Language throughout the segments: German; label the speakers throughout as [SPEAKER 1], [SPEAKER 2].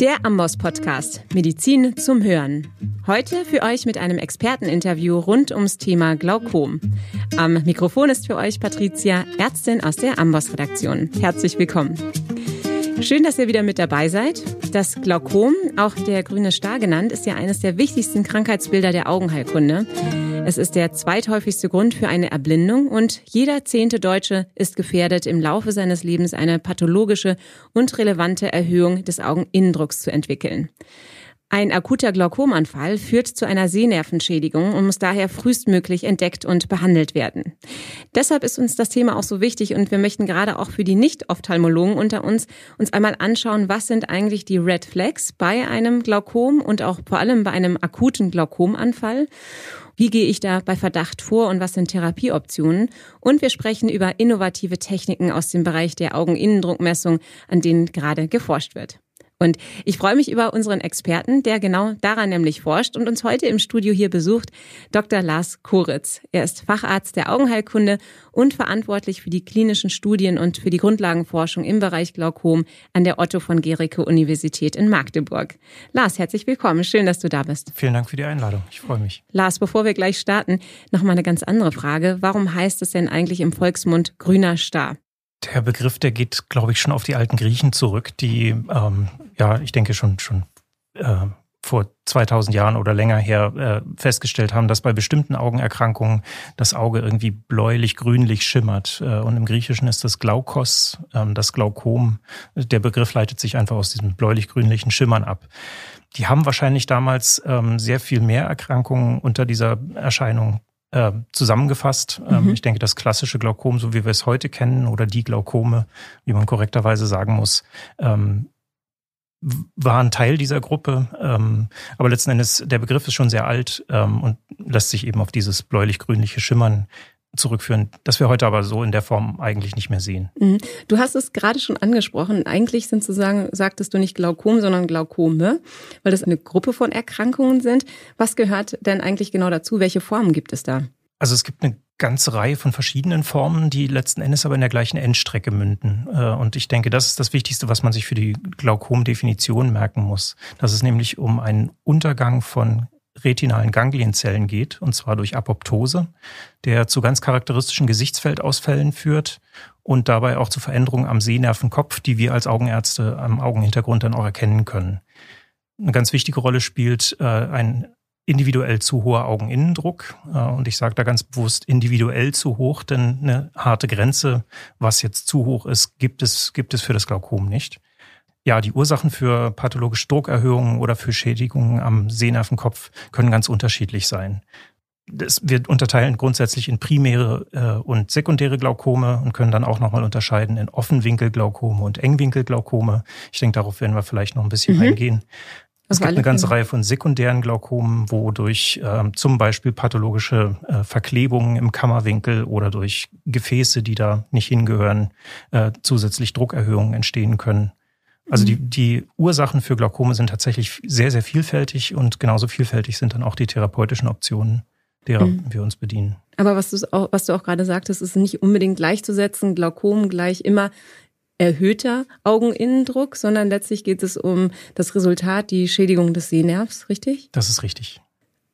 [SPEAKER 1] Der Amboss Podcast Medizin zum Hören. Heute für euch mit einem Experteninterview rund ums Thema Glaukom. Am Mikrofon ist für euch Patricia, Ärztin aus der Amboss Redaktion. Herzlich willkommen. Schön, dass ihr wieder mit dabei seid. Das Glaukom, auch der grüne Star genannt, ist ja eines der wichtigsten Krankheitsbilder der Augenheilkunde. Es ist der zweithäufigste Grund für eine Erblindung und jeder zehnte Deutsche ist gefährdet, im Laufe seines Lebens eine pathologische und relevante Erhöhung des Augeninnendrucks zu entwickeln. Ein akuter Glaukomanfall führt zu einer Sehnervenschädigung und muss daher frühestmöglich entdeckt und behandelt werden. Deshalb ist uns das Thema auch so wichtig und wir möchten gerade auch für die Nicht-Ophthalmologen unter uns uns einmal anschauen, was sind eigentlich die Red Flags bei einem Glaukom und auch vor allem bei einem akuten Glaukomanfall. Wie gehe ich da bei Verdacht vor und was sind Therapieoptionen? Und wir sprechen über innovative Techniken aus dem Bereich der Augeninnendruckmessung, an denen gerade geforscht wird. Und ich freue mich über unseren Experten, der genau daran nämlich forscht und uns heute im Studio hier besucht, Dr. Lars Koritz. Er ist Facharzt der Augenheilkunde und verantwortlich für die klinischen Studien und für die Grundlagenforschung im Bereich Glaukom an der Otto von Gericke Universität in Magdeburg. Lars, herzlich willkommen. Schön, dass du da bist.
[SPEAKER 2] Vielen Dank für die Einladung. Ich freue mich.
[SPEAKER 1] Lars, bevor wir gleich starten, noch mal eine ganz andere Frage. Warum heißt es denn eigentlich im Volksmund grüner Star?
[SPEAKER 2] Der Begriff, der geht, glaube ich, schon auf die alten Griechen zurück, die, ähm, ja, ich denke schon, schon äh, vor 2000 Jahren oder länger her äh, festgestellt haben, dass bei bestimmten Augenerkrankungen das Auge irgendwie bläulich-grünlich schimmert. Äh, und im Griechischen ist das Glaukos, ähm, das Glaukom. Der Begriff leitet sich einfach aus diesem bläulich-grünlichen Schimmern ab. Die haben wahrscheinlich damals ähm, sehr viel mehr Erkrankungen unter dieser Erscheinung äh, zusammengefasst. Ähm, mhm. Ich denke, das klassische Glaukom, so wie wir es heute kennen, oder die Glaukome, wie man korrekterweise sagen muss, ähm, waren Teil dieser Gruppe. Ähm, aber letzten Endes, der Begriff ist schon sehr alt ähm, und lässt sich eben auf dieses bläulich-grünliche Schimmern zurückführen, das wir heute aber so in der Form eigentlich nicht mehr sehen.
[SPEAKER 1] Mhm. Du hast es gerade schon angesprochen. Eigentlich sind sozusagen, sagtest du nicht Glaukom, sondern Glaukome, weil das eine Gruppe von Erkrankungen sind. Was gehört denn eigentlich genau dazu? Welche Formen gibt es da?
[SPEAKER 2] Also es gibt eine ganze Reihe von verschiedenen Formen, die letzten Endes aber in der gleichen Endstrecke münden. Äh, und ich denke, das ist das Wichtigste, was man sich für die Glaukom-Definition merken muss. Dass es nämlich um einen Untergang von retinalen Ganglienzellen geht, und zwar durch Apoptose, der zu ganz charakteristischen Gesichtsfeldausfällen führt und dabei auch zu Veränderungen am Sehnervenkopf, die wir als Augenärzte am Augenhintergrund dann auch erkennen können. Eine ganz wichtige Rolle spielt äh, ein individuell zu hoher Augeninnendruck. Äh, und ich sage da ganz bewusst individuell zu hoch, denn eine harte Grenze, was jetzt zu hoch ist, gibt es, gibt es für das Glaukom nicht. Ja, die Ursachen für pathologische Druckerhöhungen oder für Schädigungen am Sehnervenkopf können ganz unterschiedlich sein. Das, wir unterteilen grundsätzlich in primäre äh, und sekundäre Glaukome und können dann auch nochmal unterscheiden in Offenwinkelglaukome und Engwinkelglaukome. Ich denke, darauf werden wir vielleicht noch ein bisschen mhm. eingehen. Es gibt eine ganze Reihe von sekundären Glaukomen, wo durch äh, zum Beispiel pathologische äh, Verklebungen im Kammerwinkel oder durch Gefäße, die da nicht hingehören, äh, zusätzlich Druckerhöhungen entstehen können. Also die, mhm. die Ursachen für Glaukome sind tatsächlich sehr, sehr vielfältig und genauso vielfältig sind dann auch die therapeutischen Optionen, derer mhm. wir uns bedienen.
[SPEAKER 1] Aber was du, auch, was du auch gerade sagtest, ist nicht unbedingt gleichzusetzen, Glaukom gleich immer erhöhter Augeninnendruck, sondern letztlich geht es um das Resultat, die Schädigung des Sehnervs, richtig?
[SPEAKER 2] Das ist richtig.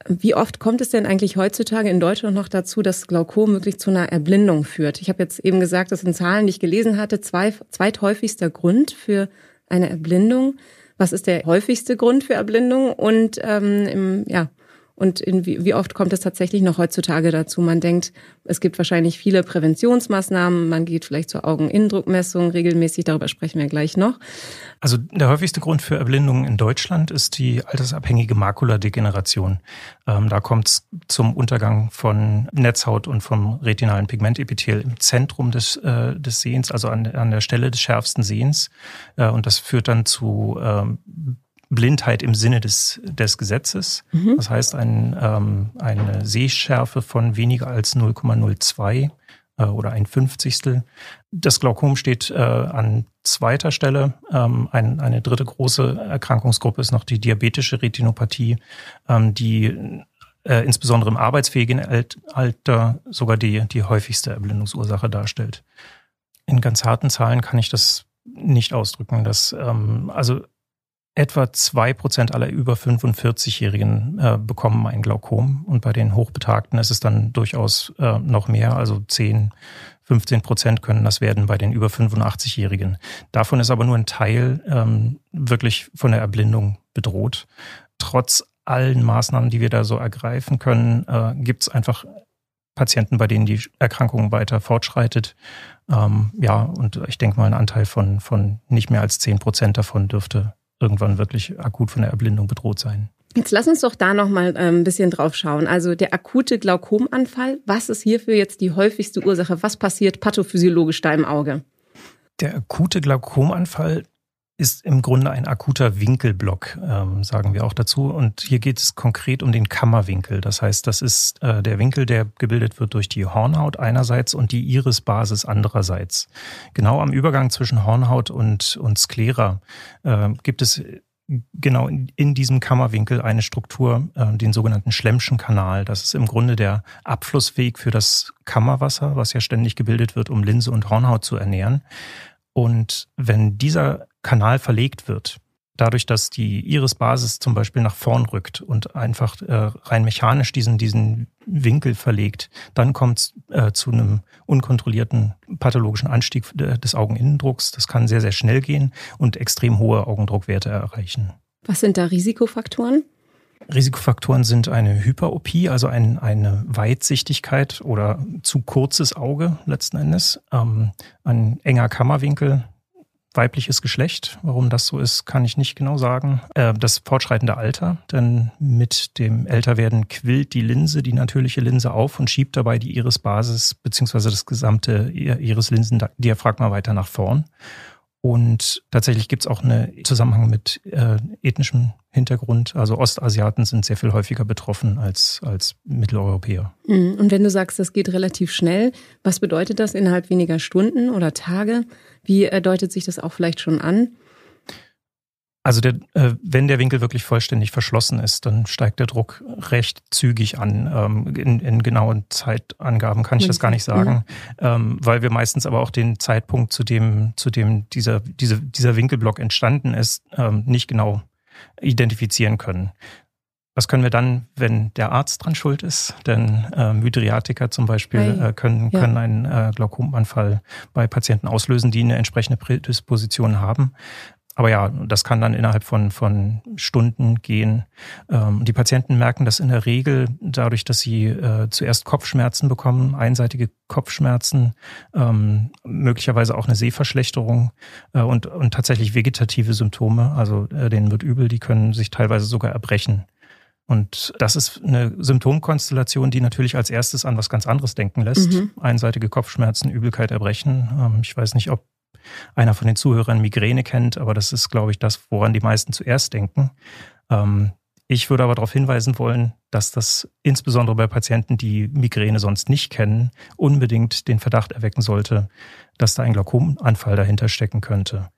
[SPEAKER 1] Wie oft kommt es denn eigentlich heutzutage in Deutschland noch dazu, dass Glaukom wirklich zu einer Erblindung führt? Ich habe jetzt eben gesagt, das sind Zahlen, die ich gelesen hatte, zwei, zweithäufigster Grund für eine Erblindung. Was ist der häufigste Grund für Erblindung? Und ähm, im, ja, und in wie, wie oft kommt es tatsächlich noch heutzutage dazu? Man denkt, es gibt wahrscheinlich viele Präventionsmaßnahmen. Man geht vielleicht zur Augeninnendruckmessung regelmäßig. Darüber sprechen wir gleich noch.
[SPEAKER 2] Also der häufigste Grund für Erblindungen in Deutschland ist die altersabhängige Makuladegeneration. Ähm, da kommt es zum Untergang von Netzhaut und vom retinalen Pigmentepithel im Zentrum des, äh, des Sehens, also an, an der Stelle des schärfsten Sehens. Äh, und das führt dann zu ähm, Blindheit im Sinne des, des Gesetzes. Mhm. Das heißt, ein, ähm, eine Sehschärfe von weniger als 0,02 äh, oder ein Fünfzigstel. Das Glaukom steht äh, an zweiter Stelle. Ähm, ein, eine dritte große Erkrankungsgruppe ist noch die diabetische Retinopathie, ähm, die äh, insbesondere im arbeitsfähigen Alter sogar die, die häufigste Erblindungsursache darstellt. In ganz harten Zahlen kann ich das nicht ausdrücken. Dass, ähm, also etwa zwei Prozent aller über 45-Jährigen äh, bekommen ein Glaukom und bei den Hochbetagten ist es dann durchaus äh, noch mehr, also 10, 15 Prozent können das werden bei den über 85-Jährigen. Davon ist aber nur ein Teil ähm, wirklich von der Erblindung bedroht. Trotz allen Maßnahmen, die wir da so ergreifen können, äh, gibt es einfach Patienten, bei denen die Erkrankung weiter fortschreitet. Ähm, ja, und ich denke mal, ein Anteil von, von nicht mehr als 10 Prozent davon dürfte irgendwann wirklich akut von der Erblindung bedroht sein.
[SPEAKER 1] Jetzt lass uns doch da noch mal äh, ein bisschen drauf schauen. Also der akute Glaukomanfall, was ist hierfür jetzt die häufigste Ursache? Was passiert pathophysiologisch da im Auge?
[SPEAKER 2] Der akute Glaukomanfall ist im Grunde ein akuter Winkelblock, ähm, sagen wir auch dazu. Und hier geht es konkret um den Kammerwinkel. Das heißt, das ist äh, der Winkel, der gebildet wird durch die Hornhaut einerseits und die Irisbasis andererseits. Genau am Übergang zwischen Hornhaut und, und Sklera äh, gibt es genau in, in, diesem Kammerwinkel eine Struktur, äh, den sogenannten Schlemmschen Kanal. Das ist im Grunde der Abflussweg für das Kammerwasser, was ja ständig gebildet wird, um Linse und Hornhaut zu ernähren. Und wenn dieser Kanal verlegt wird, dadurch, dass die Irisbasis zum Beispiel nach vorn rückt und einfach äh, rein mechanisch diesen, diesen Winkel verlegt, dann kommt es äh, zu einem unkontrollierten pathologischen Anstieg des Augeninnendrucks. Das kann sehr, sehr schnell gehen und extrem hohe Augendruckwerte erreichen.
[SPEAKER 1] Was sind da Risikofaktoren?
[SPEAKER 2] Risikofaktoren sind eine Hyperopie, also ein, eine Weitsichtigkeit oder zu kurzes Auge letzten Endes, ähm, ein enger Kammerwinkel, weibliches Geschlecht. Warum das so ist, kann ich nicht genau sagen. Äh, das fortschreitende Alter, denn mit dem Älterwerden quillt die Linse, die natürliche Linse auf und schiebt dabei die Irisbasis beziehungsweise das gesamte Irislinsendiaphragma weiter nach vorn. Und tatsächlich gibt es auch einen Zusammenhang mit äh, ethnischem Hintergrund. Also Ostasiaten sind sehr viel häufiger betroffen als, als Mitteleuropäer.
[SPEAKER 1] Mhm. Und wenn du sagst, das geht relativ schnell, was bedeutet das innerhalb weniger Stunden oder Tage? Wie äh, deutet sich das auch vielleicht schon an?
[SPEAKER 2] Also der, äh, wenn der Winkel wirklich vollständig verschlossen ist, dann steigt der Druck recht zügig an. Ähm, in, in genauen Zeitangaben kann ich das gar nicht sagen, ähm, weil wir meistens aber auch den Zeitpunkt, zu dem, zu dem dieser, diese, dieser Winkelblock entstanden ist, ähm, nicht genau identifizieren können. Was können wir dann, wenn der Arzt dran schuld ist? Denn äh, Mydriatiker zum Beispiel äh, können, ja. können einen äh, Glaukomanfall bei Patienten auslösen, die eine entsprechende Prädisposition haben. Aber ja, das kann dann innerhalb von, von Stunden gehen. Ähm, die Patienten merken das in der Regel dadurch, dass sie äh, zuerst Kopfschmerzen bekommen, einseitige Kopfschmerzen, ähm, möglicherweise auch eine Sehverschlechterung äh, und, und tatsächlich vegetative Symptome. Also äh, denen wird übel, die können sich teilweise sogar erbrechen. Und das ist eine Symptomkonstellation, die natürlich als erstes an was ganz anderes denken lässt. Mhm. Einseitige Kopfschmerzen, Übelkeit, Erbrechen. Ähm, ich weiß nicht, ob einer von den Zuhörern Migräne kennt, aber das ist, glaube ich, das, woran die meisten zuerst denken. Ähm, ich würde aber darauf hinweisen wollen, dass das insbesondere bei Patienten, die Migräne sonst nicht kennen, unbedingt den Verdacht erwecken sollte, dass da ein Glaukomanfall dahinter stecken könnte.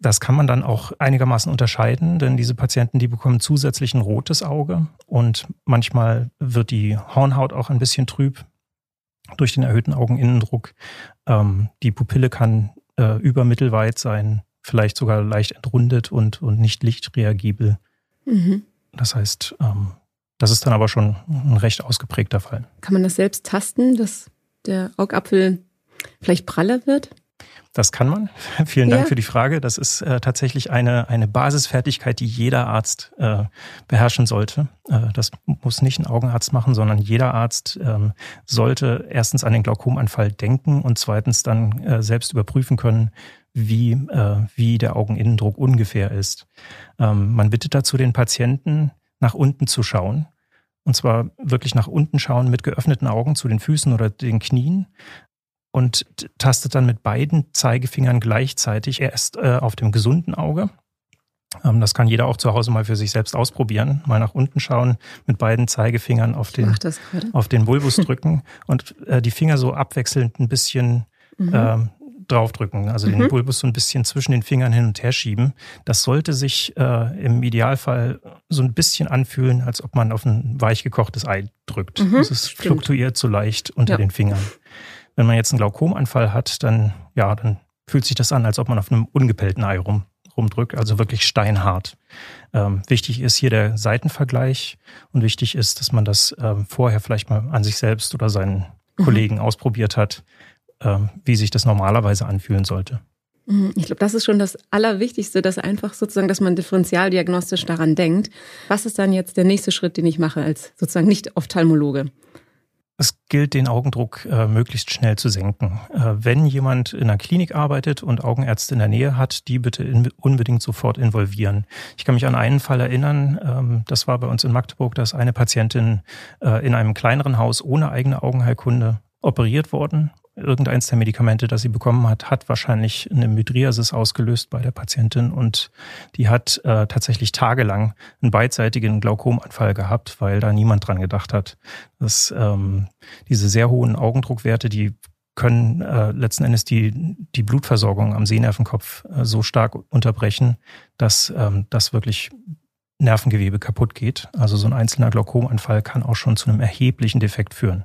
[SPEAKER 2] Das kann man dann auch einigermaßen unterscheiden, denn diese Patienten, die bekommen zusätzlich ein rotes Auge und manchmal wird die Hornhaut auch ein bisschen trüb durch den erhöhten Augeninnendruck. Ähm, die Pupille kann äh, übermittelweit sein, vielleicht sogar leicht entrundet und, und nicht lichtreagibel. Mhm. Das heißt, ähm, das ist dann aber schon ein recht ausgeprägter Fall.
[SPEAKER 1] Kann man das selbst tasten, dass der Augapfel vielleicht praller wird?
[SPEAKER 2] Das kann man. Vielen Dank ja. für die Frage. Das ist äh, tatsächlich eine, eine Basisfertigkeit, die jeder Arzt äh, beherrschen sollte. Äh, das muss nicht ein Augenarzt machen, sondern jeder Arzt ähm, sollte erstens an den Glaukomanfall denken und zweitens dann äh, selbst überprüfen können, wie, äh, wie der Augeninnendruck ungefähr ist. Ähm, man bittet dazu den Patienten, nach unten zu schauen. Und zwar wirklich nach unten schauen mit geöffneten Augen zu den Füßen oder den Knien und tastet dann mit beiden Zeigefingern gleichzeitig erst äh, auf dem gesunden Auge. Ähm, das kann jeder auch zu Hause mal für sich selbst ausprobieren. Mal nach unten schauen, mit beiden Zeigefingern auf den, auf den Bulbus drücken und äh, die Finger so abwechselnd ein bisschen mhm. äh, draufdrücken, also mhm. den Bulbus so ein bisschen zwischen den Fingern hin und her schieben. Das sollte sich äh, im Idealfall so ein bisschen anfühlen, als ob man auf ein weich gekochtes Ei drückt. Mhm. Es fluktuiert so leicht unter ja. den Fingern. Wenn man jetzt einen Glaukomanfall hat, dann, ja, dann fühlt sich das an, als ob man auf einem ungepellten Ei rum, rumdrückt, also wirklich steinhart. Ähm, wichtig ist hier der Seitenvergleich und wichtig ist, dass man das ähm, vorher vielleicht mal an sich selbst oder seinen mhm. Kollegen ausprobiert hat, ähm, wie sich das normalerweise anfühlen sollte.
[SPEAKER 1] Mhm. Ich glaube, das ist schon das Allerwichtigste, dass einfach sozusagen, dass man differentialdiagnostisch daran denkt. Was ist dann jetzt der nächste Schritt, den ich mache als sozusagen Nicht-Ophthalmologe?
[SPEAKER 2] Es gilt, den Augendruck äh, möglichst schnell zu senken. Äh, wenn jemand in einer Klinik arbeitet und Augenärzte in der Nähe hat, die bitte in, unbedingt sofort involvieren. Ich kann mich an einen Fall erinnern, ähm, das war bei uns in Magdeburg, dass eine Patientin äh, in einem kleineren Haus ohne eigene Augenheilkunde operiert worden irgendeins der Medikamente, das sie bekommen hat, hat wahrscheinlich eine Mydriasis ausgelöst bei der Patientin und die hat äh, tatsächlich tagelang einen beidseitigen Glaukomanfall gehabt, weil da niemand dran gedacht hat, dass ähm, diese sehr hohen Augendruckwerte, die können äh, letzten Endes die, die Blutversorgung am Sehnervenkopf äh, so stark unterbrechen, dass ähm, das wirklich Nervengewebe kaputt geht. Also so ein einzelner Glaukomanfall kann auch schon zu einem erheblichen Defekt führen.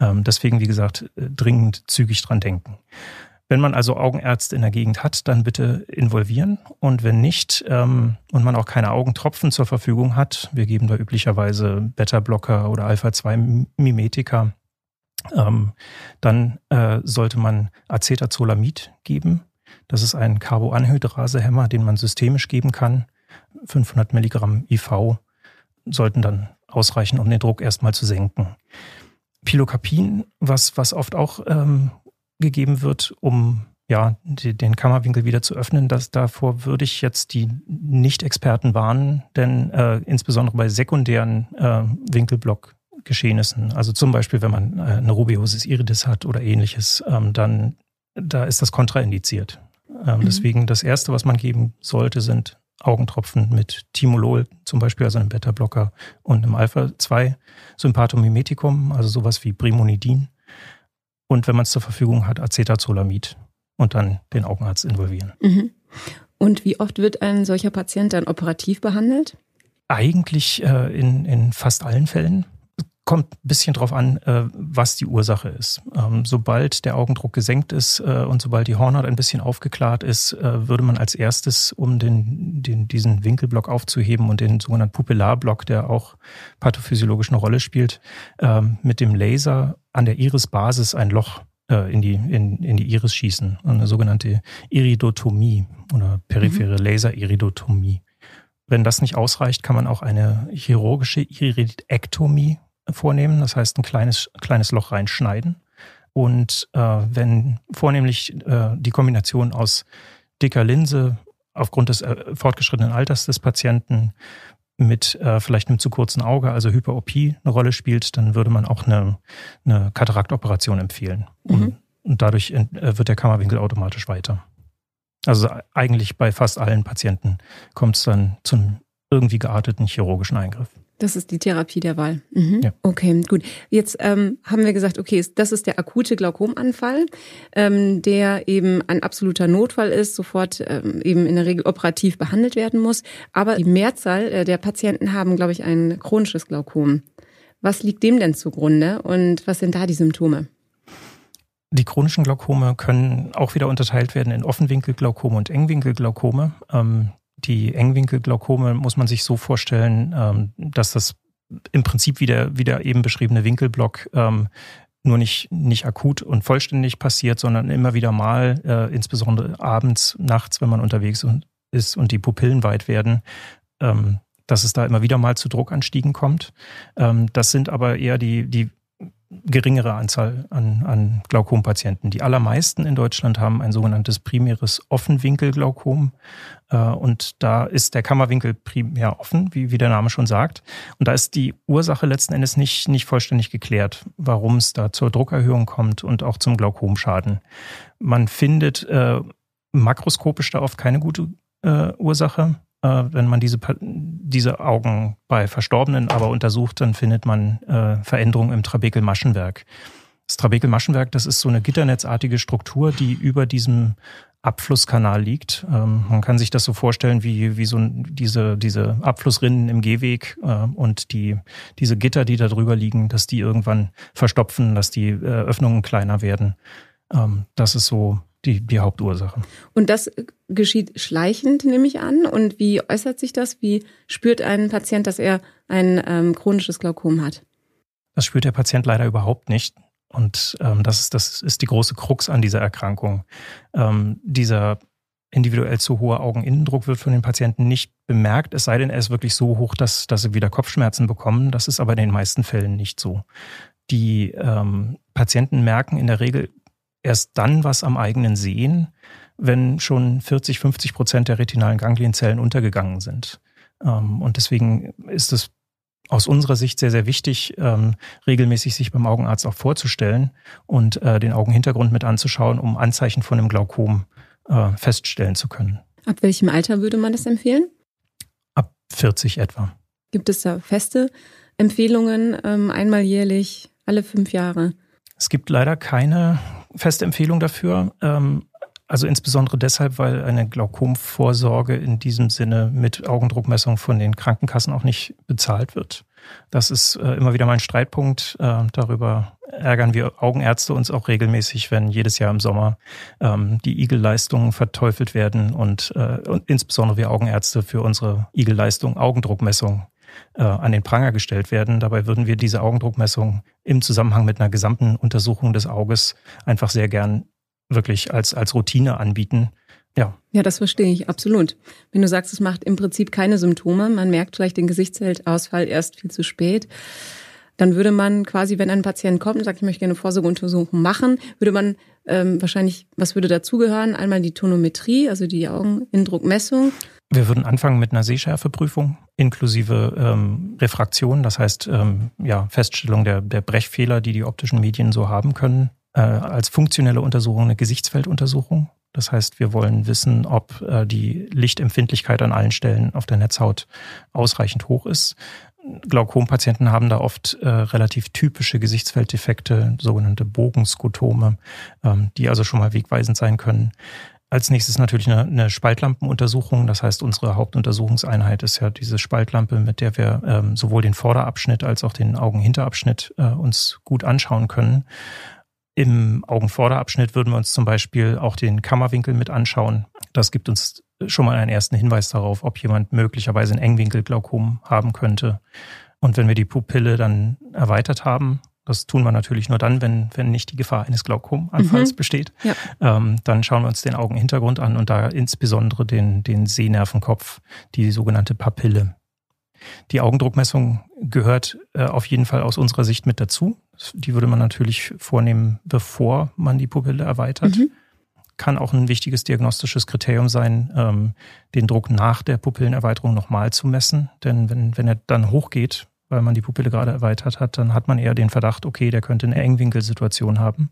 [SPEAKER 2] Ähm, deswegen, wie gesagt, äh, dringend zügig dran denken. Wenn man also Augenärzte in der Gegend hat, dann bitte involvieren. Und wenn nicht ähm, und man auch keine Augentropfen zur Verfügung hat, wir geben da üblicherweise Beta-Blocker oder Alpha-2-Mimetika, ähm, dann äh, sollte man Acetazolamid geben. Das ist ein Carboanhydrasehemmer, den man systemisch geben kann. 500 Milligramm IV sollten dann ausreichen, um den Druck erstmal zu senken. Pilocarpin, was, was oft auch ähm, gegeben wird, um ja, die, den Kammerwinkel wieder zu öffnen. Das, davor würde ich jetzt die Nicht-Experten warnen, denn äh, insbesondere bei sekundären äh, Winkelblock-Geschehnissen, also zum Beispiel, wenn man äh, eine Rubiosis iridis hat oder ähnliches, ähm, dann da ist das kontraindiziert. Ähm, mhm. Deswegen das Erste, was man geben sollte, sind Augentropfen mit Timolol, zum Beispiel, also einem Beta-Blocker und einem Alpha-2-Sympathomimetikum, also sowas wie Brimonidin. Und wenn man es zur Verfügung hat, Acetazolamid und dann den Augenarzt involvieren.
[SPEAKER 1] Mhm. Und wie oft wird ein solcher Patient dann operativ behandelt?
[SPEAKER 2] Eigentlich äh, in, in fast allen Fällen kommt ein bisschen drauf an, äh, was die Ursache ist. Ähm, sobald der Augendruck gesenkt ist äh, und sobald die Hornhaut ein bisschen aufgeklärt ist, äh, würde man als erstes, um den, den, diesen Winkelblock aufzuheben und den sogenannten Pupillarblock, der auch pathophysiologisch eine Rolle spielt, ähm, mit dem Laser an der Irisbasis ein Loch in die, in, in die Iris schießen. Eine sogenannte Iridotomie oder periphere mhm. Laseriridotomie. Wenn das nicht ausreicht, kann man auch eine chirurgische Iridektomie vornehmen, das heißt ein kleines, kleines Loch reinschneiden. Und äh, wenn vornehmlich äh, die Kombination aus dicker Linse aufgrund des äh, fortgeschrittenen Alters des Patienten mit äh, vielleicht einem zu kurzen Auge, also Hyperopie, eine Rolle spielt, dann würde man auch eine, eine Kataraktoperation empfehlen. Mhm. Und, dadurch äh, wird der Kammerwinkel automatisch weiter. Also eigentlich bei fast allen Patienten kommt es dann zum irgendwie gearteten chirurgischen Eingriff.
[SPEAKER 1] Das ist die Therapie der Wahl. Mhm. Ja. Okay, gut. Jetzt ähm, haben wir gesagt, okay, das ist der akute Glaukomanfall, ähm, der eben ein absoluter Notfall ist, sofort ähm, eben in der Regel operativ behandelt werden muss. Aber die Mehrzahl äh, der Patienten haben, glaube ich, ein chronisches Glaukom. Was liegt dem denn zugrunde und was sind da die Symptome?
[SPEAKER 2] Die chronischen Glaukome können auch wieder unterteilt werden in Offenwinkelglaukome und Engwinkelglaukome. Ähm, die Engwinkelglaukome muss man sich so vorstellen, ähm, dass das im Prinzip wie der, wie der eben beschriebene Winkelblock ähm, nur nicht, nicht akut und vollständig passiert, sondern immer wieder mal, äh, insbesondere abends, nachts, wenn man unterwegs ist und die Pupillen weit werden, ähm, dass es da immer wieder mal zu Druckanstiegen kommt. Ähm, das sind aber eher die, die geringere Anzahl an, an Glaukompatienten. Die allermeisten in Deutschland haben ein sogenanntes primäres Offenwinkelglaukom. Äh, und da ist der Kammerwinkel primär offen, wie, wie der Name schon sagt. Und da ist die Ursache letzten Endes nicht, nicht vollständig geklärt, warum es da zur Druckerhöhung kommt und auch zum Glaukomschaden. Man findet äh, makroskopisch da oft keine gute äh, Ursache. Äh, wenn man diese, diese Augen bei Verstorbenen aber untersucht, dann findet man äh, Veränderungen im Trabekelmaschenwerk. Das Trabekelmaschenwerk, das ist so eine gitternetzartige Struktur, die über diesem Abflusskanal liegt. Ähm, man kann sich das so vorstellen wie, wie so diese, diese Abflussrinnen im Gehweg äh, und die, diese Gitter, die da drüber liegen, dass die irgendwann verstopfen, dass die äh, Öffnungen kleiner werden. Ähm, das ist so die, die Hauptursache.
[SPEAKER 1] Und das geschieht schleichend, nehme ich an. Und wie äußert sich das? Wie spürt ein Patient, dass er ein ähm, chronisches Glaukom hat?
[SPEAKER 2] Das spürt der Patient leider überhaupt nicht. Und ähm, das, ist, das ist die große Krux an dieser Erkrankung. Ähm, dieser individuell zu hohe Augeninnendruck wird von den Patienten nicht bemerkt, es sei denn, er ist wirklich so hoch, dass, dass sie wieder Kopfschmerzen bekommen. Das ist aber in den meisten Fällen nicht so. Die ähm, Patienten merken in der Regel erst dann was am eigenen Sehen, wenn schon 40, 50 Prozent der retinalen Ganglienzellen untergegangen sind. Ähm, und deswegen ist es aus unserer Sicht sehr, sehr wichtig, ähm, regelmäßig sich beim Augenarzt auch vorzustellen und äh, den Augenhintergrund mit anzuschauen, um Anzeichen von einem Glaukom äh, feststellen zu können.
[SPEAKER 1] Ab welchem Alter würde man das empfehlen?
[SPEAKER 2] Ab 40 etwa.
[SPEAKER 1] Gibt es da feste Empfehlungen, ähm, einmal jährlich, alle fünf Jahre?
[SPEAKER 2] Es gibt leider keine feste Empfehlung dafür. Ähm, also insbesondere deshalb, weil eine Glaukomvorsorge in diesem Sinne mit Augendruckmessung von den Krankenkassen auch nicht bezahlt wird. Das ist äh, immer wieder mein Streitpunkt. Äh, darüber ärgern wir Augenärzte uns auch regelmäßig, wenn jedes Jahr im Sommer ähm, die Igel-Leistungen verteufelt werden und, äh, und insbesondere wir Augenärzte für unsere Igel-Leistung Augendruckmessung äh, an den Pranger gestellt werden. Dabei würden wir diese Augendruckmessung im Zusammenhang mit einer gesamten Untersuchung des Auges einfach sehr gern wirklich als, als Routine anbieten. Ja.
[SPEAKER 1] Ja, das verstehe ich absolut. Wenn du sagst, es macht im Prinzip keine Symptome, man merkt vielleicht den Gesichtsfeldausfall erst viel zu spät, dann würde man quasi, wenn ein Patient kommt und sagt, ich möchte gerne eine Vorsorgeuntersuchung machen, würde man ähm, wahrscheinlich, was würde dazugehören? Einmal die Tonometrie, also die Augeninnendruckmessung.
[SPEAKER 2] Wir würden anfangen mit einer Sehschärfeprüfung inklusive ähm, Refraktion, das heißt ähm, ja Feststellung der, der Brechfehler, die die optischen Medien so haben können äh, als funktionelle Untersuchung eine Gesichtsfelduntersuchung. Das heißt, wir wollen wissen, ob äh, die Lichtempfindlichkeit an allen Stellen auf der Netzhaut ausreichend hoch ist. Glaukompatienten haben da oft äh, relativ typische Gesichtsfelddefekte, sogenannte Bogenskotome, ähm, die also schon mal wegweisend sein können. Als nächstes natürlich eine, eine Spaltlampenuntersuchung. Das heißt, unsere Hauptuntersuchungseinheit ist ja diese Spaltlampe, mit der wir ähm, sowohl den Vorderabschnitt als auch den Augenhinterabschnitt äh, uns gut anschauen können. Im Augenvorderabschnitt würden wir uns zum Beispiel auch den Kammerwinkel mit anschauen. Das gibt uns schon mal einen ersten Hinweis darauf, ob jemand möglicherweise ein Engwinkelglaukom haben könnte. Und wenn wir die Pupille dann erweitert haben, das tun wir natürlich nur dann, wenn, wenn nicht die Gefahr eines Glaukomanfalls mhm. besteht. Ja. Ähm, dann schauen wir uns den Augenhintergrund an und da insbesondere den, den Sehnervenkopf, die sogenannte Papille. Die Augendruckmessung gehört äh, auf jeden Fall aus unserer Sicht mit dazu. Die würde man natürlich vornehmen, bevor man die Pupille erweitert. Mhm. Kann auch ein wichtiges diagnostisches Kriterium sein, ähm, den Druck nach der Pupillenerweiterung nochmal zu messen. Denn wenn, wenn er dann hochgeht, weil man die Pupille gerade erweitert hat, dann hat man eher den Verdacht, okay, der könnte eine Engwinkelsituation haben.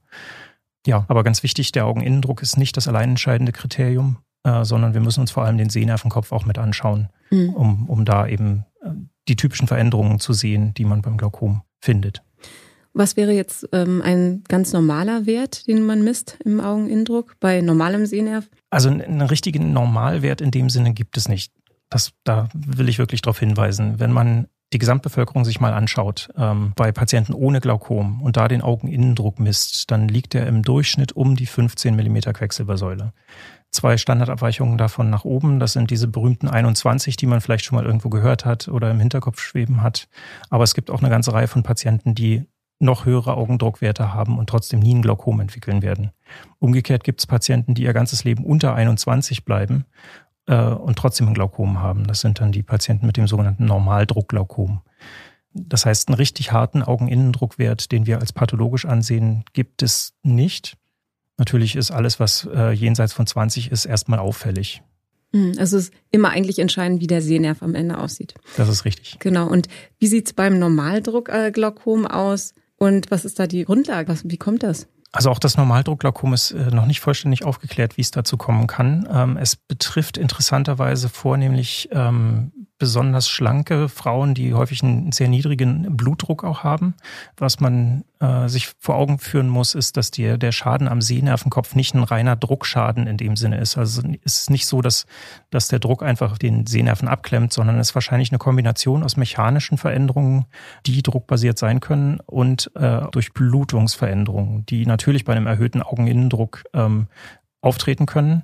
[SPEAKER 2] Ja, aber ganz wichtig, der Augeninnendruck ist nicht das allein entscheidende Kriterium, äh, sondern wir müssen uns vor allem den Sehnervenkopf auch mit anschauen, mhm. um, um da eben äh, die typischen Veränderungen zu sehen, die man beim Glaukom findet.
[SPEAKER 1] Was wäre jetzt ähm, ein ganz normaler Wert, den man misst im Augeninnendruck bei normalem Sehnerv?
[SPEAKER 2] Also einen richtigen Normalwert in dem Sinne gibt es nicht. Das, da will ich wirklich darauf hinweisen. Wenn man die Gesamtbevölkerung sich mal anschaut, ähm, bei Patienten ohne Glaukom und da den Augeninnendruck misst, dann liegt er im Durchschnitt um die 15 Millimeter Quecksilbersäule zwei Standardabweichungen davon nach oben. Das sind diese berühmten 21, die man vielleicht schon mal irgendwo gehört hat oder im Hinterkopf schweben hat. Aber es gibt auch eine ganze Reihe von Patienten, die noch höhere Augendruckwerte haben und trotzdem nie ein Glaukom entwickeln werden. Umgekehrt gibt es Patienten, die ihr ganzes Leben unter 21 bleiben äh, und trotzdem ein Glaukom haben. Das sind dann die Patienten mit dem sogenannten Normaldruckglaukom. Das heißt, einen richtig harten Augeninnendruckwert, den wir als pathologisch ansehen, gibt es nicht. Natürlich ist alles, was äh, jenseits von 20 ist, erstmal auffällig.
[SPEAKER 1] Mhm, also es ist immer eigentlich entscheidend, wie der Sehnerv am Ende aussieht.
[SPEAKER 2] Das ist richtig.
[SPEAKER 1] Genau. Und wie sieht es beim Normaldruckglaukom aus? Und was ist da die Grundlage? Was, wie kommt das?
[SPEAKER 2] Also auch das Normaldruckglaukom ist äh, noch nicht vollständig aufgeklärt, wie es dazu kommen kann. Ähm, es betrifft interessanterweise vornehmlich ähm, besonders schlanke Frauen, die häufig einen sehr niedrigen Blutdruck auch haben. Was man äh, sich vor Augen führen muss, ist, dass die, der Schaden am Sehnervenkopf nicht ein reiner Druckschaden in dem Sinne ist. Also es ist nicht so, dass, dass der Druck einfach den Sehnerven abklemmt, sondern es ist wahrscheinlich eine Kombination aus mechanischen Veränderungen, die druckbasiert sein können und äh, durch Blutungsveränderungen, die natürlich bei einem erhöhten Augeninnendruck ähm, auftreten können.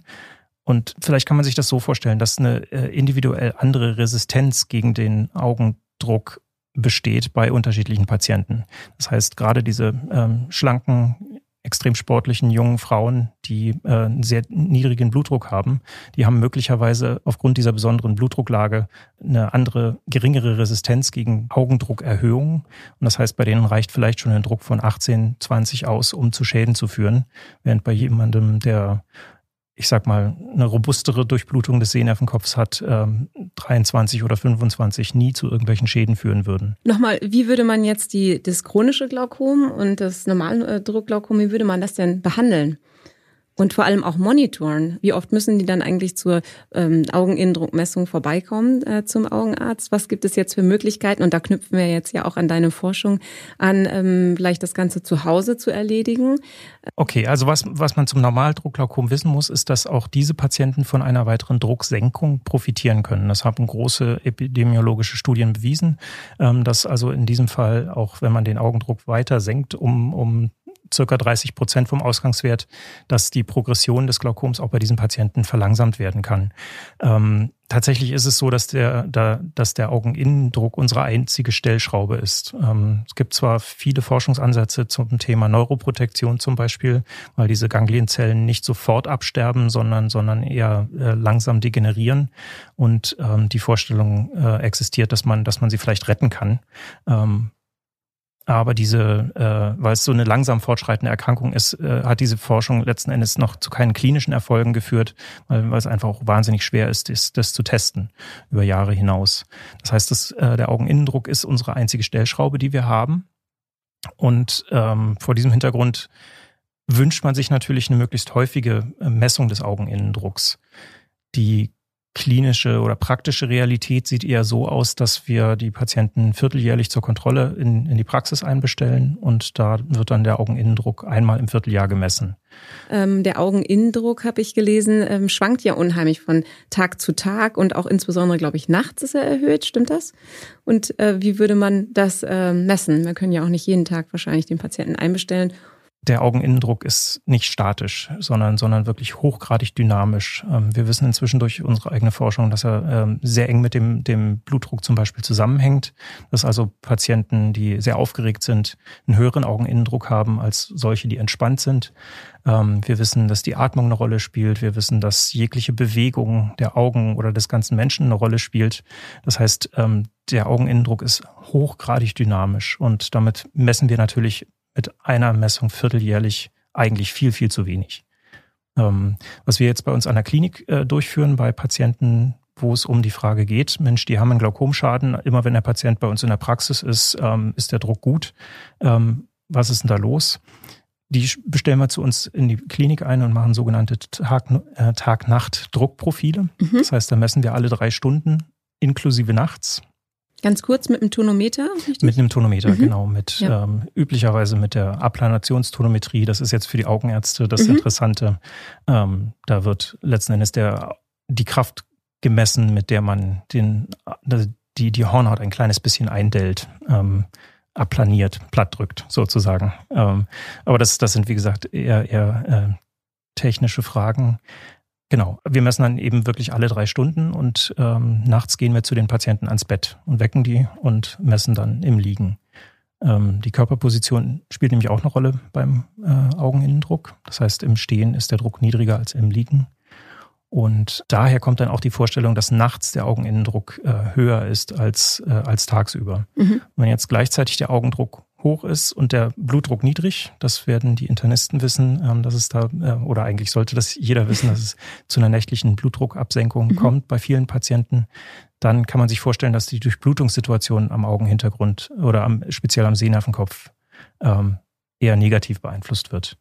[SPEAKER 2] Und vielleicht kann man sich das so vorstellen, dass eine äh, individuell andere Resistenz gegen den Augendruck besteht bei unterschiedlichen Patienten. Das heißt, gerade diese ähm, schlanken, extrem sportlichen jungen Frauen, die äh, einen sehr niedrigen Blutdruck haben, die haben möglicherweise aufgrund dieser besonderen Blutdrucklage eine andere, geringere Resistenz gegen Augendruckerhöhungen. Und das heißt, bei denen reicht vielleicht schon ein Druck von 18, 20 aus, um zu Schäden zu führen, während bei jemandem, der ich sag mal, eine robustere Durchblutung des Sehnervenkopfs hat, ähm, 23 oder 25 nie zu irgendwelchen Schäden führen würden.
[SPEAKER 1] Nochmal, wie würde man jetzt die, das chronische Glaukom und das normale äh, Druckglaukom, wie würde man das denn behandeln? Und vor allem auch monitoren. Wie oft müssen die dann eigentlich zur ähm, Augeninnendruckmessung vorbeikommen äh, zum Augenarzt? Was gibt es jetzt für Möglichkeiten? Und da knüpfen wir jetzt ja auch an deine Forschung an, ähm, vielleicht das Ganze zu Hause zu erledigen.
[SPEAKER 2] Okay, also was, was man zum Normaldruckglaukom wissen muss, ist, dass auch diese Patienten von einer weiteren Drucksenkung profitieren können. Das haben große epidemiologische Studien bewiesen, ähm, dass also in diesem Fall, auch wenn man den Augendruck weiter senkt, um, um circa 30 Prozent vom Ausgangswert, dass die Progression des Glaukoms auch bei diesen Patienten verlangsamt werden kann. Ähm, tatsächlich ist es so, dass der, da, dass der Augeninnendruck unsere einzige Stellschraube ist. Ähm, es gibt zwar viele Forschungsansätze zum Thema Neuroprotektion zum Beispiel, weil diese Ganglienzellen nicht sofort absterben, sondern, sondern eher äh, langsam degenerieren und ähm, die Vorstellung äh, existiert, dass man, dass man sie vielleicht retten kann. Ähm, aber diese, äh, weil es so eine langsam fortschreitende Erkrankung ist, äh, hat diese Forschung letzten Endes noch zu keinen klinischen Erfolgen geführt, weil, weil es einfach auch wahnsinnig schwer ist, das, das zu testen über Jahre hinaus. Das heißt, das, äh, der Augeninnendruck ist unsere einzige Stellschraube, die wir haben. Und ähm, vor diesem Hintergrund wünscht man sich natürlich eine möglichst häufige äh, Messung des Augeninnendrucks. Die klinische oder praktische Realität sieht eher so aus, dass wir die Patienten vierteljährlich zur Kontrolle in, in die Praxis einbestellen und da wird dann der Augeninnendruck einmal im Vierteljahr gemessen.
[SPEAKER 1] Ähm, der Augeninnendruck, habe ich gelesen, ähm, schwankt ja unheimlich von Tag zu Tag und auch insbesondere, glaube ich, nachts ist er erhöht, stimmt das? Und äh, wie würde man das äh, messen? Wir können ja auch nicht jeden Tag wahrscheinlich den Patienten einbestellen
[SPEAKER 2] der Augeninnendruck ist nicht statisch, sondern, sondern wirklich hochgradig dynamisch. Ähm, wir wissen inzwischen durch unsere eigene Forschung, dass er ähm, sehr eng mit dem, dem Blutdruck zum Beispiel zusammenhängt. Dass also Patienten, die sehr aufgeregt sind, einen höheren Augeninnendruck haben als solche, die entspannt sind. Ähm, wir wissen, dass die Atmung eine Rolle spielt. Wir wissen, dass jegliche Bewegung der Augen oder des ganzen Menschen eine Rolle spielt. Das heißt, der Augeninnendruck ist hochgradig dynamisch und damit messen wir natürlich mit einer Messung vierteljährlich eigentlich viel, viel zu wenig. Ähm, was wir jetzt bei uns an der Klinik äh, durchführen, bei Patienten, wo es um die Frage geht, Mensch, die haben einen Glaukomschaden, immer wenn der Patient bei uns in der Praxis ist, ähm, ist der Druck gut. Ähm, was ist denn da los? Die bestellen wir zu uns in die Klinik ein und machen sogenannte äh, Tag-Nacht-Druckprofile. Mhm. Das heißt, da messen wir alle drei Stunden inklusive nachts
[SPEAKER 1] Ganz kurz mit einem Tonometer?
[SPEAKER 2] Richtig? Mit einem Tonometer, mhm. genau. Mit ja. ähm, üblicherweise mit der Applanationstonometrie. Das ist jetzt für die Augenärzte das mhm. Interessante. Ähm, da wird letzten Endes der, die Kraft gemessen, mit der man den, die, die Hornhaut ein kleines bisschen eindellt. Ähm, applaniert, platt drückt, sozusagen. Ähm, aber das, das sind, wie gesagt, eher, eher äh, technische Fragen. Genau. Wir messen dann eben wirklich alle drei Stunden und ähm, nachts gehen wir zu den Patienten ans Bett und wecken die und messen dann im Liegen. Ähm, die Körperposition spielt nämlich auch eine Rolle beim äh, Augeninnendruck. Das heißt, im Stehen ist der Druck niedriger als im Liegen. Und daher kommt dann auch die Vorstellung, dass nachts der Augeninnendruck äh, höher ist als, äh, als tagsüber. Mhm. Wenn jetzt gleichzeitig der Augendruck hoch ist und der Blutdruck niedrig. Das werden die Internisten wissen, ähm, dass es da, äh, oder eigentlich sollte das jeder wissen, dass es zu einer nächtlichen Blutdruckabsenkung mhm. kommt bei vielen Patienten. Dann kann man sich vorstellen, dass die Durchblutungssituation am Augenhintergrund oder am, speziell am Sehnervenkopf ähm, eher negativ beeinflusst wird.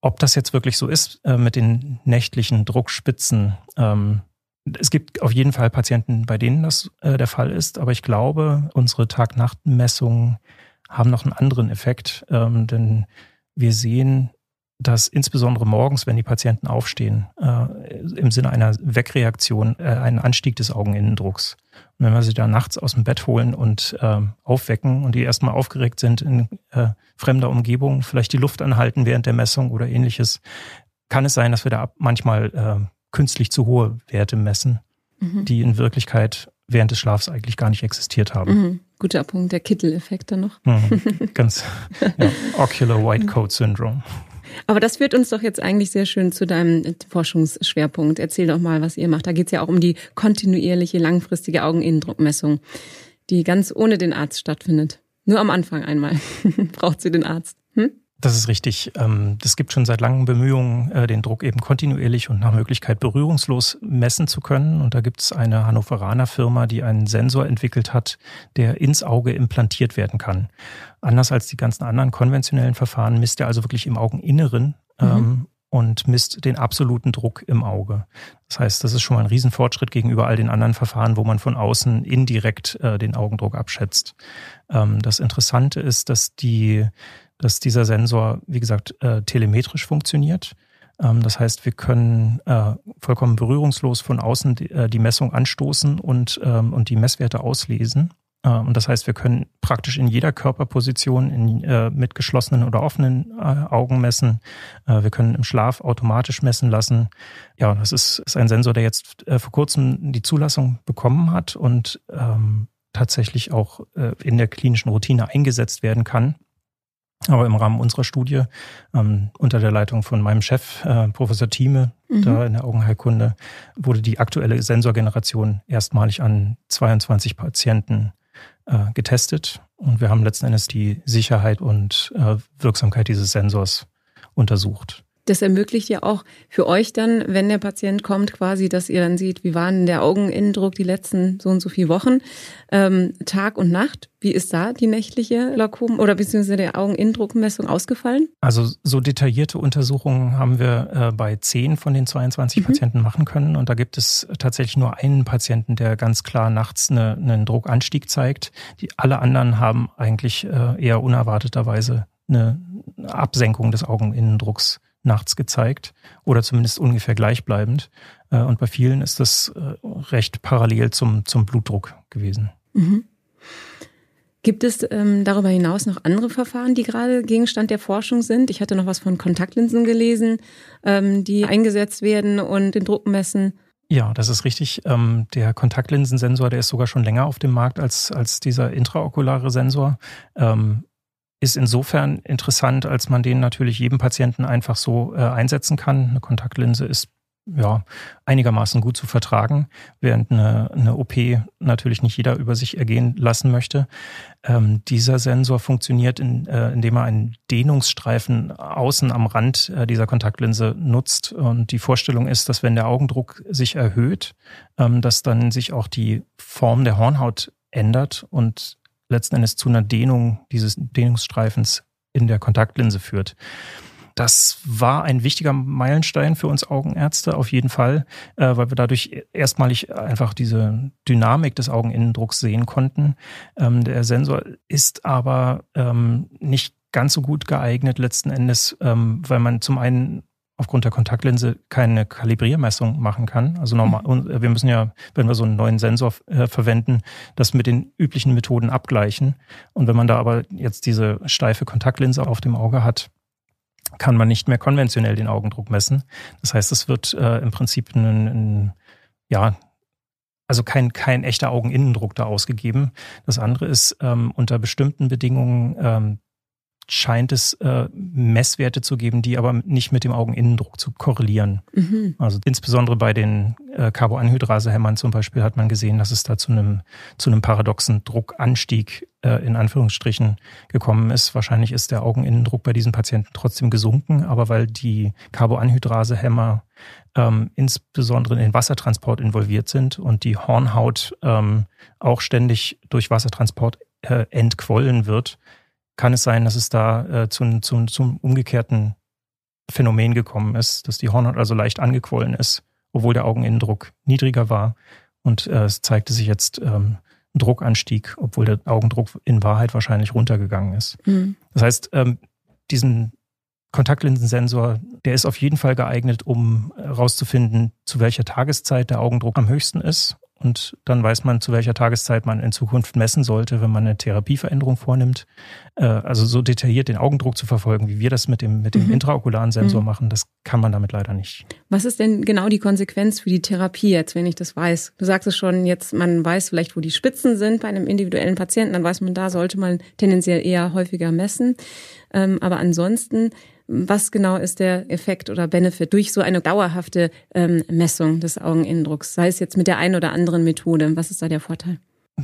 [SPEAKER 2] Ob das jetzt wirklich so ist äh, mit den nächtlichen Druckspitzen, ähm, es gibt auf jeden Fall Patienten, bei denen das äh, der Fall ist, aber ich glaube, unsere Tag-Nacht-Messungen haben noch einen anderen Effekt, ähm, denn wir sehen, dass insbesondere morgens, wenn die Patienten aufstehen, äh, im Sinne einer Wegreaktion äh, einen Anstieg des Augeninnendrucks. Und wenn wir sie da nachts aus dem Bett holen und äh, aufwecken und die erstmal aufgeregt sind in äh, fremder Umgebung, vielleicht die Luft anhalten während der Messung oder ähnliches, kann es sein, dass wir da manchmal äh, künstlich zu hohe Werte messen, mhm. die in Wirklichkeit während des Schlafs eigentlich gar nicht existiert haben. Mhm.
[SPEAKER 1] Guter Punkt, der Kittel-Effekt dann noch.
[SPEAKER 2] Mhm. Ganz ja, Ocular White Coat Syndrome.
[SPEAKER 1] Aber das führt uns doch jetzt eigentlich sehr schön zu deinem Forschungsschwerpunkt. Erzähl doch mal, was ihr macht. Da geht es ja auch um die kontinuierliche, langfristige Augeninnendruckmessung, die ganz ohne den Arzt stattfindet. Nur am Anfang einmal braucht sie den Arzt. Hm?
[SPEAKER 2] Das ist richtig. Ähm, es gibt schon seit langem Bemühungen, äh, den Druck eben kontinuierlich und nach Möglichkeit berührungslos messen zu können. Und da gibt es eine Hannoveraner Firma, die einen Sensor entwickelt hat, der ins Auge implantiert werden kann. Anders als die ganzen anderen konventionellen Verfahren misst er also wirklich im Augeninneren mhm. Und misst den absoluten Druck im Auge. Das heißt, das ist schon mal ein Riesenfortschritt gegenüber all den anderen Verfahren, wo man von außen indirekt äh, den Augendruck abschätzt. Ähm, das Interessante ist, dass die dass dieser Sensor, wie gesagt, äh, telemetrisch funktioniert. Ähm, das heißt, wir können äh, vollkommen berührungslos von außen die, äh, die Messung anstoßen und, ähm, und die Messwerte auslesen. Äh, und das heißt, wir können praktisch in jeder Körperposition in, äh, mit geschlossenen oder offenen äh, Augen messen. Äh, wir können im Schlaf automatisch messen lassen. Ja, das ist, ist ein Sensor, der jetzt äh, vor kurzem die Zulassung bekommen hat und ähm, tatsächlich auch äh, in der klinischen Routine eingesetzt werden kann. Aber im Rahmen unserer Studie ähm, unter der Leitung von meinem Chef, äh, Professor Thieme, mhm. da in der Augenheilkunde, wurde die aktuelle Sensorgeneration erstmalig an 22 Patienten äh, getestet. Und wir haben letzten Endes die Sicherheit und äh, Wirksamkeit dieses Sensors untersucht
[SPEAKER 1] das ermöglicht ja auch für euch dann, wenn der Patient kommt, quasi, dass ihr dann seht, wie war denn der Augeninnendruck die letzten so und so viele Wochen, ähm, Tag und Nacht. Wie ist da die nächtliche Glaukom oder beziehungsweise der Augeninnendruckmessung ausgefallen?
[SPEAKER 2] Also so detaillierte Untersuchungen haben wir äh, bei zehn von den 22 mhm. Patienten machen können und da gibt es tatsächlich nur einen Patienten, der ganz klar nachts eine, einen Druckanstieg zeigt. Die alle anderen haben eigentlich äh, eher unerwarteterweise eine Absenkung des Augeninnendrucks nachts gezeigt oder zumindest ungefähr gleichbleibend. Äh, und bei vielen ist das äh, recht parallel zum, zum Blutdruck gewesen. Mhm.
[SPEAKER 1] Gibt es ähm, darüber hinaus noch andere Verfahren, die gerade Gegenstand der Forschung sind? Ich hatte noch was von Kontaktlinsen gelesen, ähm, die eingesetzt werden und den Druck messen.
[SPEAKER 2] Ja, das ist richtig. Ähm, der Kontaktlinsensensor, der ist sogar schon länger auf dem Markt als, als dieser intraokulare Sensor. Ähm, ist insofern interessant, als man den natürlich jedem Patienten einfach so äh, einsetzen kann. Eine Kontaktlinse ist ja einigermaßen gut zu vertragen, während eine, eine OP natürlich nicht jeder über sich ergehen lassen möchte. Ähm, dieser Sensor funktioniert, in, äh, indem er einen Dehnungsstreifen außen am Rand äh, dieser Kontaktlinse nutzt. Und die Vorstellung ist, dass wenn der Augendruck sich erhöht, ähm, dass dann sich auch die Form der Hornhaut ändert und letzten Endes zu einer Dehnung dieses Dehnungsstreifens in der Kontaktlinse führt. Das war ein wichtiger Meilenstein für uns Augenärzte auf jeden Fall, äh, weil wir dadurch erstmalig einfach diese Dynamik des Augeninnendrucks sehen konnten. Ähm, der Sensor ist aber ähm, nicht ganz so gut geeignet letzten Endes, ähm, weil man zum einen aufgrund der Kontaktlinse keine Kalibriermessung machen kann. Also normal, mhm. wir müssen ja, wenn wir so einen neuen Sensor äh, verwenden, das mit den üblichen Methoden abgleichen. Und wenn man da aber jetzt diese steife Kontaktlinse auf dem Auge hat, kann man nicht mehr konventionell den Augendruck messen. Das heißt, es wird äh, im Prinzip ein, ein, ja, also kein, kein echter Augeninnendruck da ausgegeben. Das andere ist, ähm, unter bestimmten Bedingungen ähm, scheint es äh, Messwerte zu geben, die aber nicht mit dem Augeninnendruck zu korrelieren. Mhm. Also insbesondere bei den äh, Carboanhydrasehämmern zum Beispiel hat man gesehen, dass es da zu einem, zu einem paradoxen Druckanstieg äh, in Anführungsstrichen gekommen ist. Wahrscheinlich ist der Augeninnendruck bei diesen Patienten trotzdem gesunken, aber weil die Carboanhydrasehämmer ähm, insbesondere in den Wassertransport involviert sind und die Hornhaut ähm, auch ständig durch Wassertransport äh, entquollen wird, kann es sein, dass es da äh, zum, zum, zum umgekehrten Phänomen gekommen ist, dass die Hornhaut also leicht angequollen ist, obwohl der Augeninnendruck niedriger war. Und äh, es zeigte sich jetzt ähm, ein Druckanstieg, obwohl der Augendruck in Wahrheit wahrscheinlich runtergegangen ist. Mhm. Das heißt, ähm, diesen Kontaktlinsensensor, der ist auf jeden Fall geeignet, um herauszufinden, zu welcher Tageszeit der Augendruck am höchsten ist und dann weiß man, zu welcher Tageszeit man in Zukunft messen sollte, wenn man eine Therapieveränderung vornimmt. Äh, also so detailliert den Augendruck zu verfolgen, wie wir das mit dem, mit dem mhm. intraokularen Sensor mhm. machen, das kann man damit leider nicht.
[SPEAKER 1] Was ist denn genau die Konsequenz für die Therapie jetzt, wenn ich das weiß? Du sagst es schon, jetzt man weiß vielleicht, wo die Spitzen sind bei einem individuellen Patienten, dann weiß man, da sollte man tendenziell eher häufiger messen. Ähm, aber ansonsten was genau ist der Effekt oder Benefit durch so eine dauerhafte ähm, Messung des Augeninnendrucks, sei es jetzt mit der einen oder anderen Methode? Was ist da der Vorteil?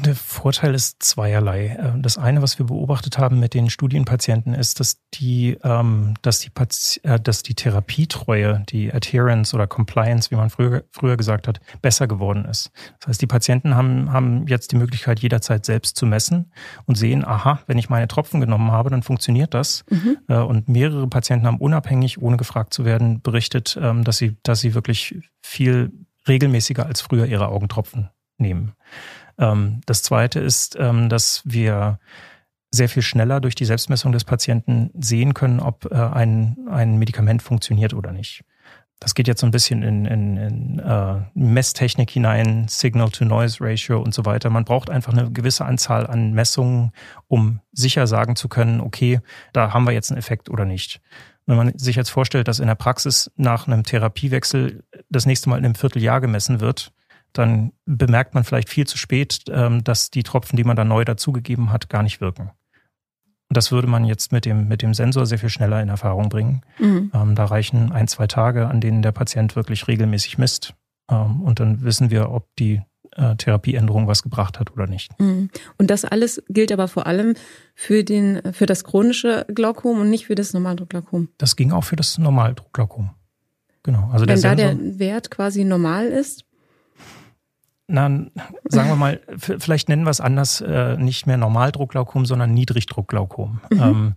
[SPEAKER 2] Der Vorteil ist zweierlei. Äh, das eine, was wir beobachtet haben mit den Studienpatienten, ist, dass die, ähm, dass die, Pati äh, dass die Therapietreue, die Adherence oder Compliance, wie man früher, früher gesagt hat, besser geworden ist. Das heißt, die Patienten haben, haben jetzt die Möglichkeit, jederzeit selbst zu messen und sehen, aha, wenn ich meine Tropfen genommen habe, dann funktioniert das. Mhm. Äh, und mehrere Patienten haben unabhängig, ohne gefragt zu werden, berichtet, ähm, dass sie, dass sie wirklich viel regelmäßiger als früher ihre Augentropfen nehmen. Ähm, das Zweite ist, ähm, dass wir sehr viel schneller durch die Selbstmessung des Patienten sehen können, ob äh, ein, ein Medikament funktioniert oder nicht. Das geht jetzt so ein bisschen in, in, in äh, Messtechnik hinein, Signal-to-Noise-Ratio und so weiter. Man braucht einfach eine gewisse Anzahl an Messungen, um sicher sagen zu können, okay, da haben wir jetzt einen Effekt oder nicht. Wenn man sich jetzt vorstellt, dass in der Praxis nach einem Therapiewechsel das nächste Mal in einem Vierteljahr gemessen wird, dann bemerkt man vielleicht viel zu spät, ähm, dass die Tropfen, die man da neu dazugegeben hat, gar nicht wirken. Und das würde man jetzt mit dem, mit dem Sensor sehr viel schneller in Erfahrung bringen. Mhm. Ähm, da reichen ein, zwei Tage, an denen der Patient wirklich regelmäßig misst. Ähm, und dann wissen wir, ob die äh, Therapieänderung was gebracht hat oder nicht.
[SPEAKER 1] Mhm. Und das alles gilt aber vor allem für, den, für das chronische Glaukom und nicht für das Normaldruckglaukom.
[SPEAKER 2] Das ging auch für das Normaldruckglaukom. Genau.
[SPEAKER 1] Also Wenn der da der Wert quasi normal ist,
[SPEAKER 2] na, sagen wir mal, vielleicht nennen wir es anders, äh, nicht mehr Normaldruckglaukom, sondern Niedrigdruckglaukom. Mhm. Ähm,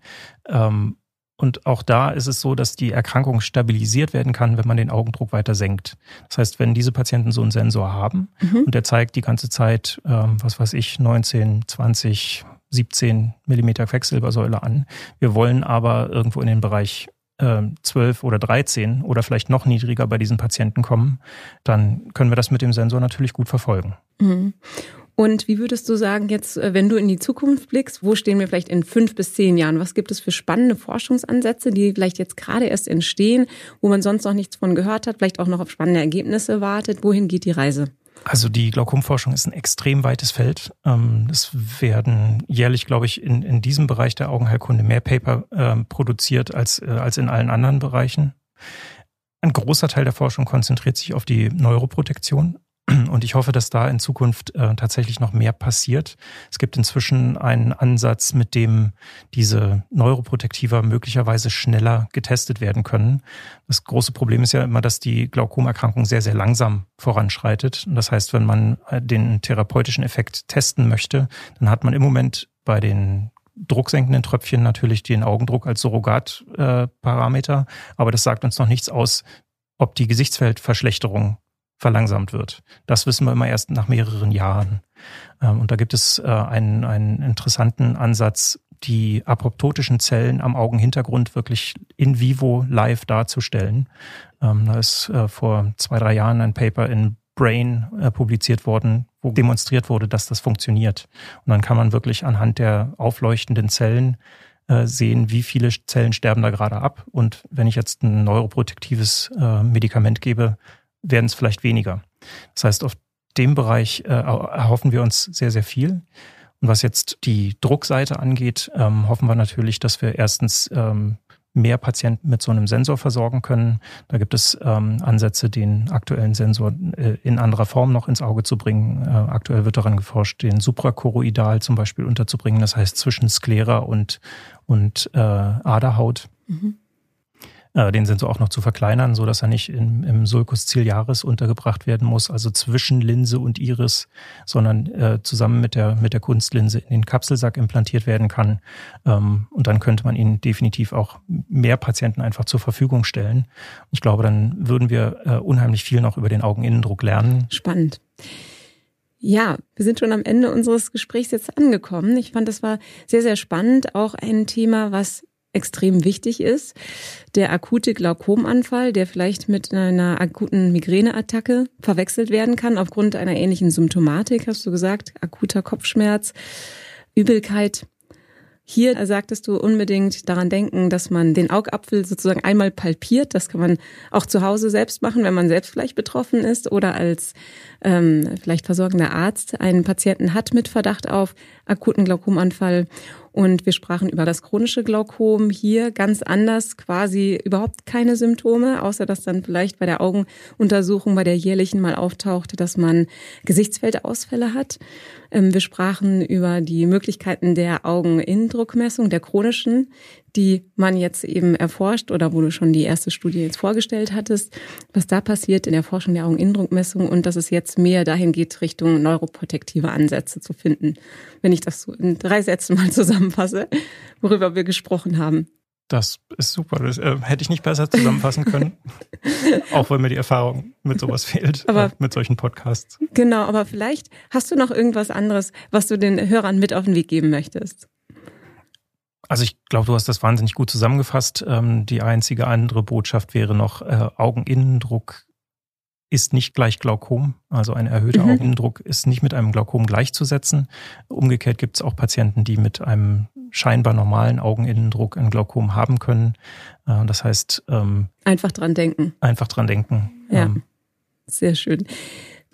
[SPEAKER 2] ähm, und auch da ist es so, dass die Erkrankung stabilisiert werden kann, wenn man den Augendruck weiter senkt. Das heißt, wenn diese Patienten so einen Sensor haben mhm. und der zeigt die ganze Zeit, ähm, was weiß ich, 19, 20, 17 Millimeter Quecksilbersäule an. Wir wollen aber irgendwo in den Bereich 12 ähm, oder 13 oder vielleicht noch niedriger bei diesen Patienten kommen, dann können wir das mit dem Sensor natürlich gut verfolgen.
[SPEAKER 1] Mhm. Und wie würdest du sagen, jetzt, äh, wenn du in die Zukunft blickst, wo stehen wir vielleicht in fünf bis zehn Jahren? Was gibt es für spannende Forschungsansätze, die vielleicht jetzt gerade erst entstehen, wo man sonst noch nichts von gehört hat, vielleicht auch noch auf spannende Ergebnisse wartet? Wohin geht die Reise?
[SPEAKER 2] Also die Glaukomforschung ist ein extrem weites Feld. Ähm, es werden jährlich, glaube ich, in, in diesem Bereich der Augenheilkunde mehr Paper äh, produziert als, äh, als in allen anderen Bereichen. Ein großer Teil der Forschung konzentriert sich auf die Neuroprotektion, und ich hoffe, dass da in Zukunft äh, tatsächlich noch mehr passiert. Es gibt inzwischen einen Ansatz, mit dem diese Neuroprotektiva möglicherweise schneller getestet werden können. Das große Problem ist ja immer, dass die Glaukomerkrankung sehr, sehr langsam voranschreitet. Und das heißt, wenn man äh, den therapeutischen Effekt testen möchte, dann hat man im Moment bei den drucksenkenden Tröpfchen natürlich den Augendruck als Surrogatparameter. Äh, Aber das sagt uns noch nichts aus, ob die Gesichtsfeldverschlechterung verlangsamt wird. Das wissen wir immer erst nach mehreren Jahren. Ähm, und da gibt es äh, einen, einen interessanten Ansatz, die apoptotischen Zellen am Augenhintergrund wirklich in vivo live darzustellen. Ähm, da ist äh, vor zwei, drei Jahren ein Paper in Brain äh, publiziert worden, wo demonstriert wurde, dass das funktioniert. Und dann kann man wirklich anhand der aufleuchtenden Zellen sehen, wie viele Zellen sterben da gerade ab. Und wenn ich jetzt ein neuroprotektives Medikament gebe, werden es vielleicht weniger. Das heißt, auf dem Bereich äh, erhoffen wir uns sehr, sehr viel. Und was jetzt die Druckseite angeht, ähm, hoffen wir natürlich, dass wir erstens ähm, mehr Patienten mit so einem Sensor versorgen können. Da gibt es ähm, Ansätze, den aktuellen Sensor äh, in anderer Form noch ins Auge zu bringen. Äh, aktuell wird daran geforscht, den suprachoroidal zum Beispiel unterzubringen, das heißt zwischen Sklera und, und äh, Aderhaut. Mhm äh, den Sensor auch noch zu verkleinern, so er nicht in, im Sulcus ciliaris untergebracht werden muss, also zwischen Linse und Iris, sondern äh, zusammen mit der, mit der Kunstlinse in den Kapselsack implantiert werden kann. Ähm, und dann könnte man ihn definitiv auch mehr Patienten einfach zur Verfügung stellen. Ich glaube, dann würden wir äh, unheimlich viel noch über den Augeninnendruck lernen.
[SPEAKER 1] Spannend. Ja, wir sind schon am Ende unseres Gesprächs jetzt angekommen. Ich fand, das war sehr, sehr spannend. Auch ein Thema, was extrem wichtig ist. Der akute Glaukomanfall, der vielleicht mit einer akuten Migräneattacke verwechselt werden kann aufgrund einer ähnlichen Symptomatik, hast du gesagt, akuter Kopfschmerz, Übelkeit. Hier sagtest du unbedingt daran denken, dass man den Augapfel sozusagen einmal palpiert. Das kann man auch zu Hause selbst machen, wenn man selbst vielleicht betroffen ist oder als ähm, vielleicht versorgender Arzt einen Patienten hat mit Verdacht auf akuten Glaukomanfall. Und wir sprachen über das chronische Glaukom hier ganz anders, quasi überhaupt keine Symptome, außer dass dann vielleicht bei der Augenuntersuchung, bei der jährlichen mal auftauchte, dass man Gesichtsfeldausfälle hat. Ähm, wir sprachen über die Möglichkeiten der Augeninnendruckmessung, der chronischen, die man jetzt eben erforscht oder wo du schon die erste Studie jetzt vorgestellt hattest, was da passiert in der Forschung der Augeninnendruckmessung und dass es jetzt mehr dahin geht, Richtung neuroprotektive Ansätze zu finden. Wenn ich das so in drei Sätzen mal zusammenfasse, worüber wir gesprochen haben.
[SPEAKER 2] Das ist super. Das äh, hätte ich nicht besser zusammenfassen können. auch weil mir die Erfahrung mit sowas fehlt, aber, äh, mit solchen Podcasts.
[SPEAKER 1] Genau, aber vielleicht hast du noch irgendwas anderes, was du den Hörern mit auf den Weg geben möchtest.
[SPEAKER 2] Also ich glaube, du hast das wahnsinnig gut zusammengefasst. Ähm, die einzige andere Botschaft wäre noch, äh, Augeninnendruck ist nicht gleich Glaukom. Also ein erhöhter mhm. Augeninnendruck ist nicht mit einem Glaukom gleichzusetzen. Umgekehrt gibt es auch Patienten, die mit einem scheinbar normalen Augeninnendruck ein Glaukom haben können. Äh, das heißt
[SPEAKER 1] ähm, einfach dran denken.
[SPEAKER 2] Einfach dran denken.
[SPEAKER 1] Ja, ähm, sehr schön.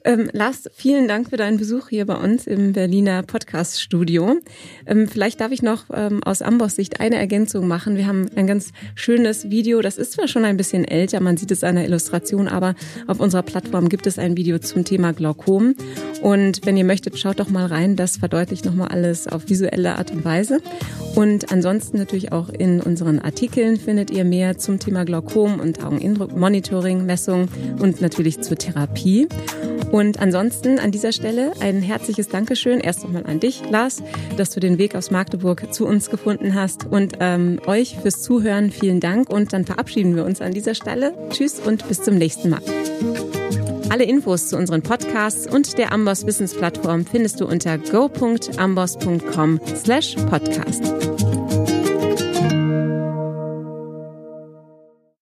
[SPEAKER 1] Ähm, Lars, vielen Dank für deinen Besuch hier bei uns im Berliner Podcast-Studio. Ähm, vielleicht darf ich noch ähm, aus Amboss Sicht eine Ergänzung machen. Wir haben ein ganz schönes Video, das ist zwar schon ein bisschen älter, man sieht es an der Illustration, aber auf unserer Plattform gibt es ein Video zum Thema Glaukom. Und wenn ihr möchtet, schaut doch mal rein, das verdeutlicht nochmal alles auf visuelle Art und Weise. Und ansonsten natürlich auch in unseren Artikeln findet ihr mehr zum Thema Glaukom und Augeninnendruck-Monitoring, Messung und natürlich zur Therapie. Und ansonsten an dieser Stelle ein herzliches Dankeschön erst nochmal an dich, Lars, dass du den Weg aus Magdeburg zu uns gefunden hast und ähm, euch fürs Zuhören vielen Dank und dann verabschieden wir uns an dieser Stelle. Tschüss und bis zum nächsten Mal. Alle Infos zu unseren Podcasts und der Amboss Wissensplattform findest du unter go.amboss.com slash podcast.